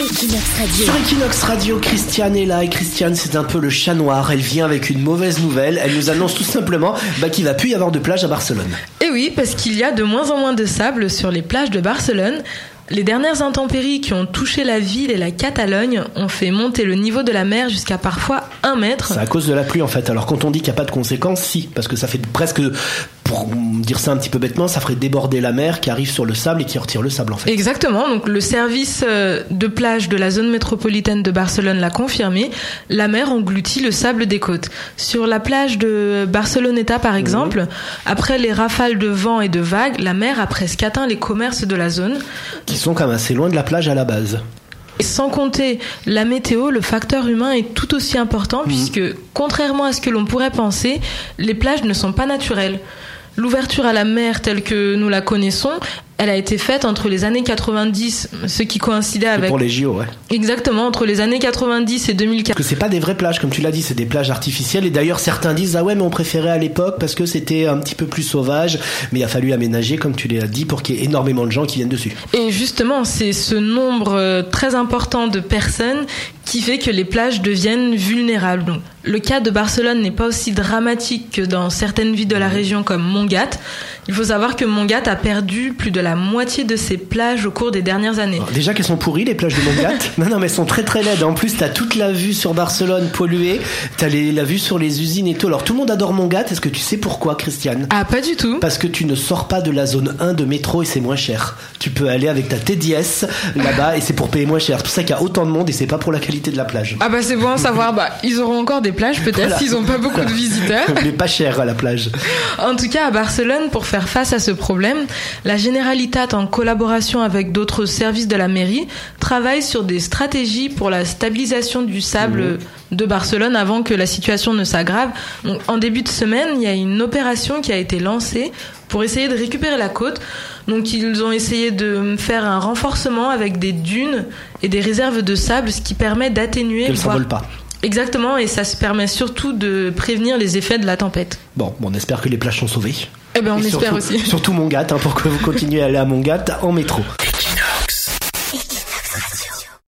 Equinox Radio. Sur Equinox Radio, Christiane est là et Christiane c'est un peu le chat noir. Elle vient avec une mauvaise nouvelle. Elle nous annonce tout simplement bah, qu'il va plus y avoir de plage à Barcelone. Et oui, parce qu'il y a de moins en moins de sable sur les plages de Barcelone. Les dernières intempéries qui ont touché la ville et la Catalogne ont fait monter le niveau de la mer jusqu'à parfois un mètre. C'est à cause de la pluie en fait. Alors quand on dit qu'il n'y a pas de conséquences, si, parce que ça fait presque, pour dire ça un petit peu bêtement, ça ferait déborder la mer qui arrive sur le sable et qui retire le sable en fait. Exactement. Donc le service euh, de plage de la zone métropolitaine de Barcelone l'a confirmé. La mer engloutit le sable des côtes. Sur la plage de Barceloneta par exemple, après les rafales de vent et de vagues, la mer a presque atteint les commerces de la zone. Qui sont quand même assez loin de la plage à la base. Et sans compter la météo, le facteur humain est tout aussi important puisque, contrairement à ce que l'on pourrait penser, les plages ne sont pas naturelles. L'ouverture à la mer telle que nous la connaissons, elle a été faite entre les années 90, ce qui coïncidait Et avec... pour les JO, ouais. Exactement, entre les années 90 et 2004. Parce que c'est pas des vraies plages, comme tu l'as dit, c'est des plages artificielles. Et d'ailleurs, certains disent ah ouais, mais on préférait à l'époque parce que c'était un petit peu plus sauvage. Mais il a fallu aménager, comme tu l'as dit, pour qu'il y ait énormément de gens qui viennent dessus. Et justement, c'est ce nombre euh, très important de personnes qui fait que les plages deviennent vulnérables. Donc, le cas de Barcelone n'est pas aussi dramatique que dans certaines villes de la région comme Montgat. Il faut savoir que Montgat a perdu plus de la moitié de ses plages au cours des dernières années. Alors, déjà qu'elles sont pourries les plages de Montgat. non non mais elles sont très très laides. En plus t'as toute la vue sur Barcelone polluée. T'as les- la vue sur les usines et tout. Alors tout le monde adore Montgat. Est-ce que tu sais pourquoi, Christiane? Ah, pas du tout. Parce que tu ne sors pas de la zone 1 de métro et c'est moins cher. Tu peux aller avec ta TDS là-bas et c'est pour payer moins cher. C'est pour ça qu'il y a autant de monde et c'est pas pour la qualité de la plage. Ah bah c'est bon à savoir, bah ils auront encore des plages peut-être Voilà. s'ils ont pas beaucoup de visiteurs. Mais pas cher à la plage. En tout cas, à Barcelone, pour faire face à ce problème, la Generalitat, en collaboration avec d'autres services de la mairie, travaille sur des stratégies pour la stabilisation du sable de Barcelone avant que la situation ne s'aggrave. En début de semaine, il y a une opération qui a été lancée pour essayer de récupérer la côte. Donc, ils ont essayé de faire un renforcement avec des dunes et des réserves de sable, ce qui permet d'atténuer, Qu'elle voire- s'envole pas. Exactement, et ça se permet surtout de prévenir les effets de la tempête. Bon, bon, on espère que les plages sont sauvées. Eh ben, on Et espère surtout, aussi. Surtout Montgat, hein, pour que vous continuiez à aller à Montgat en métro.